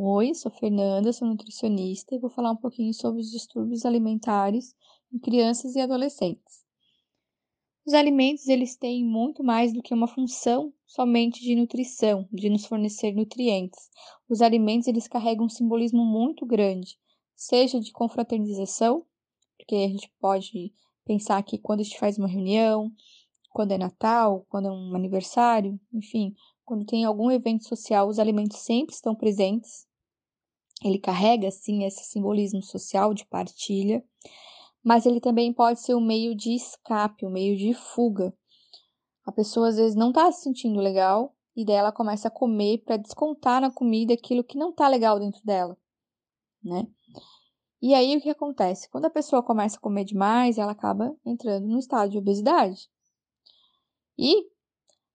Oi, sou Fernanda, sou nutricionista e vou falar um pouquinho sobre os distúrbios alimentares em crianças e adolescentes. Os alimentos, eles têm muito mais do que uma função somente de nutrição, de nos fornecer nutrientes. Os alimentos, eles carregam um simbolismo muito grande, seja de confraternização, porque a gente pode pensar que quando a gente faz uma reunião, quando é Natal, quando é um aniversário, enfim, quando tem algum evento social, os alimentos sempre estão presentes. Ele carrega, sim, esse simbolismo social de partilha, mas ele também pode ser um meio de escape, um meio de fuga. A pessoa às vezes não está se sentindo legal e daí ela começa a comer para descontar na comida aquilo que não está legal dentro dela, né? E aí o que acontece? Quando a pessoa começa a comer demais, ela acaba entrando no estado de obesidade. E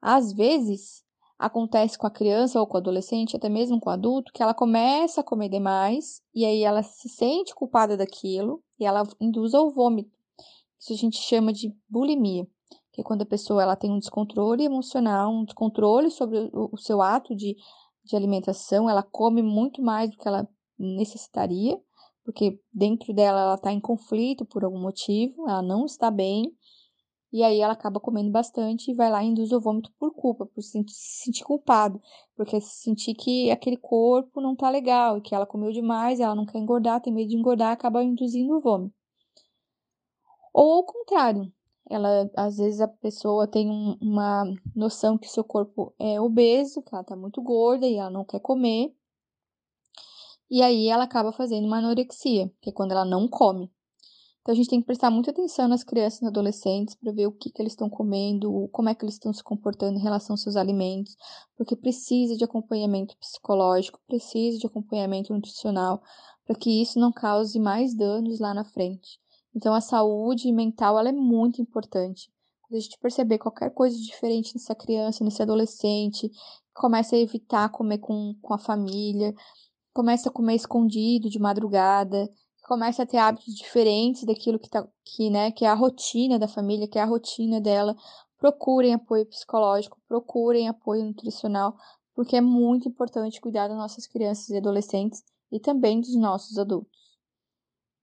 às vezes acontece com a criança ou com o adolescente, até mesmo com o adulto, que ela começa a comer demais e aí ela se sente culpada daquilo e ela induz ao vômito. Isso a gente chama de bulimia, que é quando a pessoa ela tem um descontrole emocional, um descontrole sobre o, seu ato de, de alimentação, ela come muito mais do que ela necessitaria, porque dentro dela ela está em conflito por algum motivo, ela não está bem e aí ela acaba comendo bastante e vai lá e induz o vômito por culpa, por se sentir culpado, porque sentir que aquele corpo não tá legal e que ela comeu demais, ela não quer engordar, tem medo de engordar, acaba induzindo o vômito. Ou ao contrário, ela às vezes a pessoa tem um, uma noção que seu corpo é obeso, que ela tá muito gorda e ela não quer comer. E aí ela acaba fazendo uma anorexia, que é quando ela não come. Então a gente tem que prestar muita atenção nas crianças e adolescentes para ver o que, que eles estão comendo, como é que eles estão se comportando em relação aos seus alimentos, porque precisa de acompanhamento psicológico, precisa de acompanhamento nutricional, para que isso não cause mais danos lá na frente. Então a saúde mental ela é muito importante. Quando a gente perceber qualquer coisa diferente nessa criança, nesse adolescente, começa a evitar comer com, com a família, começa a comer escondido de madrugada, começa a ter hábitos diferentes daquilo que, tá, que, né, que é a rotina da família, que é a rotina dela, procurem apoio psicológico, procurem apoio nutricional, porque é muito importante cuidar das nossas crianças e adolescentes e também dos nossos adultos.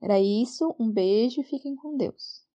Era isso, um beijo e fiquem com Deus.